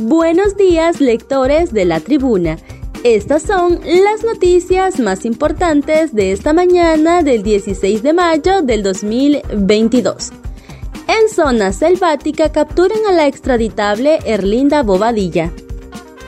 Buenos días, lectores de la tribuna. Estas son las noticias más importantes de esta mañana del 16 de mayo del 2022. En zona selvática capturan a la extraditable Erlinda Bobadilla.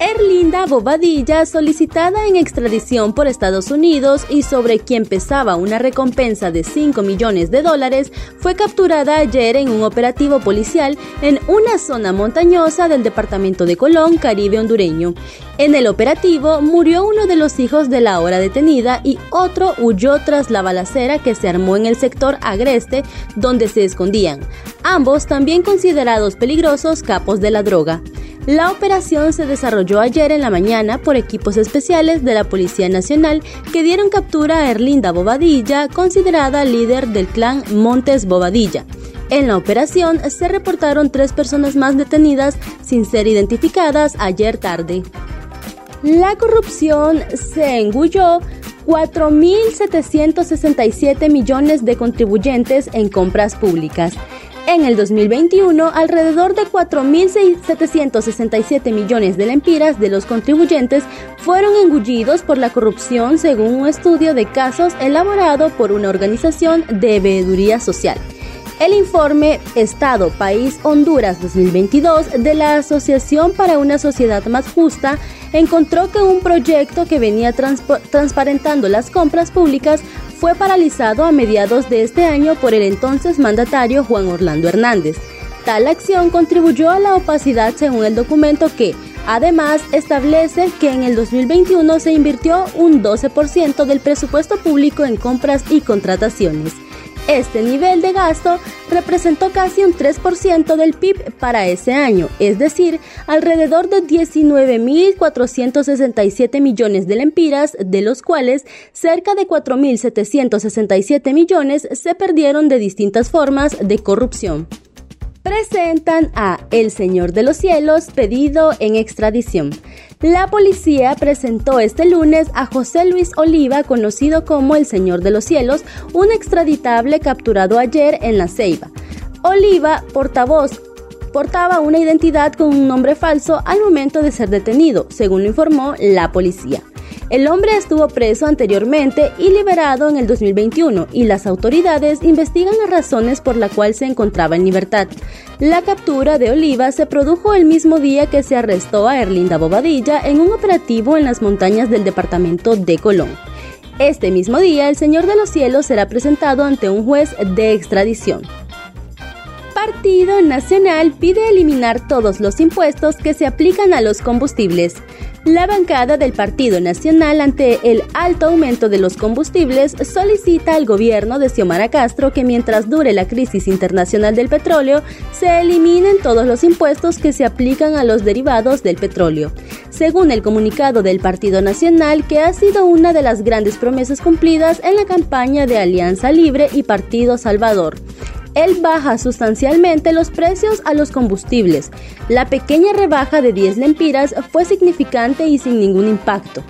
Erlinda Bobadilla, solicitada en extradición por Estados Unidos y sobre quien pesaba una recompensa de 5 millones de dólares, fue capturada ayer en un operativo policial en una zona montañosa del departamento de Colón, Caribe hondureño. En el operativo murió uno de los hijos de la ahora detenida y otro huyó tras la balacera que se armó en el sector agreste donde se escondían, ambos también considerados peligrosos capos de la droga. La operación se desarrolló ayer en la mañana por equipos especiales de la Policía Nacional que dieron captura a Erlinda Bobadilla, considerada líder del clan Montes Bobadilla. En la operación se reportaron tres personas más detenidas sin ser identificadas ayer tarde. La corrupción se engulló 4.767 millones de contribuyentes en compras públicas. En el 2021, alrededor de 4.767 millones de lempiras de los contribuyentes fueron engullidos por la corrupción según un estudio de casos elaborado por una organización de veeduría social. El informe Estado País Honduras 2022 de la Asociación para una Sociedad Más Justa encontró que un proyecto que venía transparentando las compras públicas fue paralizado a mediados de este año por el entonces mandatario Juan Orlando Hernández. Tal acción contribuyó a la opacidad según el documento que, además, establece que en el 2021 se invirtió un 12% del presupuesto público en compras y contrataciones. Este nivel de gasto representó casi un 3% del PIB para ese año, es decir, alrededor de 19.467 millones de lempiras, de los cuales cerca de 4.767 millones se perdieron de distintas formas de corrupción presentan a El Señor de los Cielos pedido en extradición. La policía presentó este lunes a José Luis Oliva, conocido como El Señor de los Cielos, un extraditable capturado ayer en La Ceiba. Oliva, portavoz portaba una identidad con un nombre falso al momento de ser detenido, según lo informó la policía. El hombre estuvo preso anteriormente y liberado en el 2021 y las autoridades investigan las razones por las cuales se encontraba en libertad. La captura de Oliva se produjo el mismo día que se arrestó a Erlinda Bobadilla en un operativo en las montañas del departamento de Colón. Este mismo día, el Señor de los Cielos será presentado ante un juez de extradición. Partido Nacional pide eliminar todos los impuestos que se aplican a los combustibles. La bancada del Partido Nacional ante el alto aumento de los combustibles solicita al gobierno de Xiomara Castro que mientras dure la crisis internacional del petróleo se eliminen todos los impuestos que se aplican a los derivados del petróleo. Según el comunicado del Partido Nacional, que ha sido una de las grandes promesas cumplidas en la campaña de Alianza Libre y Partido Salvador él baja sustancialmente los precios a los combustibles. La pequeña rebaja de 10 lempiras fue significante y sin ningún impacto.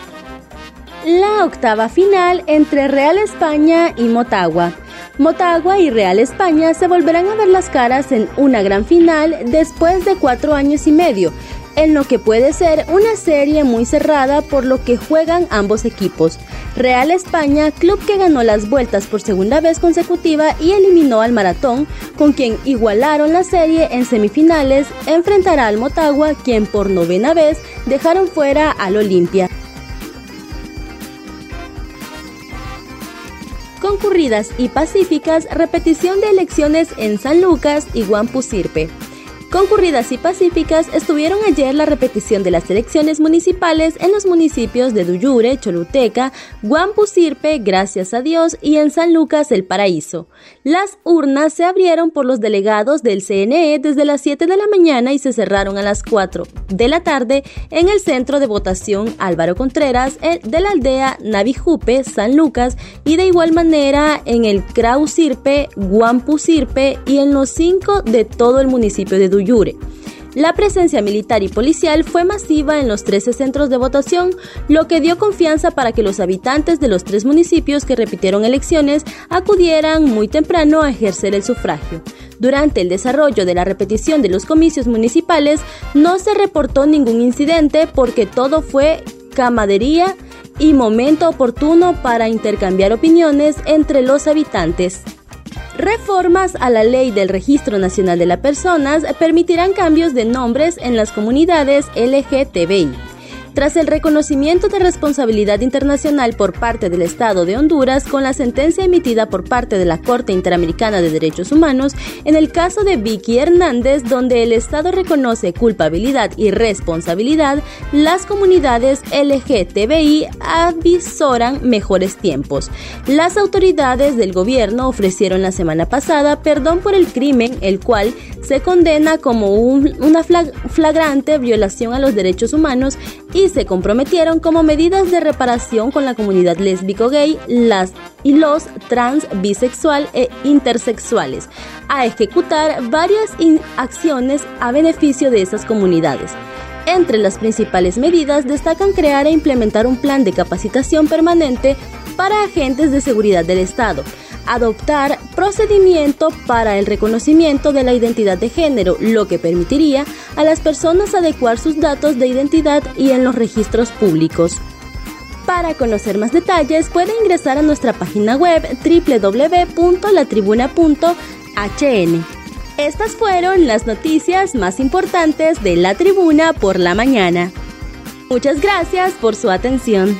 La octava final entre Real España y Motagua. Motagua y Real España se volverán a ver las caras en una gran final después de cuatro años y medio, en lo que puede ser una serie muy cerrada por lo que juegan ambos equipos. Real España, club que ganó las vueltas por segunda vez consecutiva y eliminó al Maratón, con quien igualaron la serie en semifinales, enfrentará al Motagua, quien por novena vez dejaron fuera al Olimpia. concurridas y pacíficas repetición de elecciones en San Lucas y Guampusirpe. Concurridas y pacíficas estuvieron ayer la repetición de las elecciones municipales en los municipios de Duyure, Choluteca, Guampusirpe, Gracias a Dios y en San Lucas el Paraíso. Las urnas se abrieron por los delegados del CNE desde las 7 de la mañana y se cerraron a las 4 de la tarde en el centro de votación Álvaro Contreras de la aldea Navijupe, San Lucas y de igual manera en el Krausirpe, Guampusirpe y en los cinco de todo el municipio de Duyure. La presencia militar y policial fue masiva en los 13 centros de votación, lo que dio confianza para que los habitantes de los tres municipios que repitieron elecciones acudieran muy temprano a ejercer el sufragio. Durante el desarrollo de la repetición de los comicios municipales no se reportó ningún incidente porque todo fue camadería y momento oportuno para intercambiar opiniones entre los habitantes. Reformas a la ley del Registro Nacional de las Personas permitirán cambios de nombres en las comunidades LGTBI. Tras el reconocimiento de responsabilidad internacional por parte del Estado de Honduras con la sentencia emitida por parte de la Corte Interamericana de Derechos Humanos en el caso de Vicky Hernández, donde el Estado reconoce culpabilidad y responsabilidad, las comunidades LGTBI avisoran mejores tiempos. Las autoridades del gobierno ofrecieron la semana pasada perdón por el crimen, el cual se condena como una flagrante violación a los derechos humanos y se comprometieron como medidas de reparación con la comunidad lésbico-gay, las y los trans, bisexual e intersexuales, a ejecutar varias acciones a beneficio de esas comunidades. Entre las principales medidas destacan crear e implementar un plan de capacitación permanente para agentes de seguridad del Estado, adoptar procedimiento para el reconocimiento de la identidad de género, lo que permitiría a las personas adecuar sus datos de identidad y en los registros públicos. Para conocer más detalles puede ingresar a nuestra página web www.latribuna.hn. Estas fueron las noticias más importantes de la tribuna por la mañana. Muchas gracias por su atención.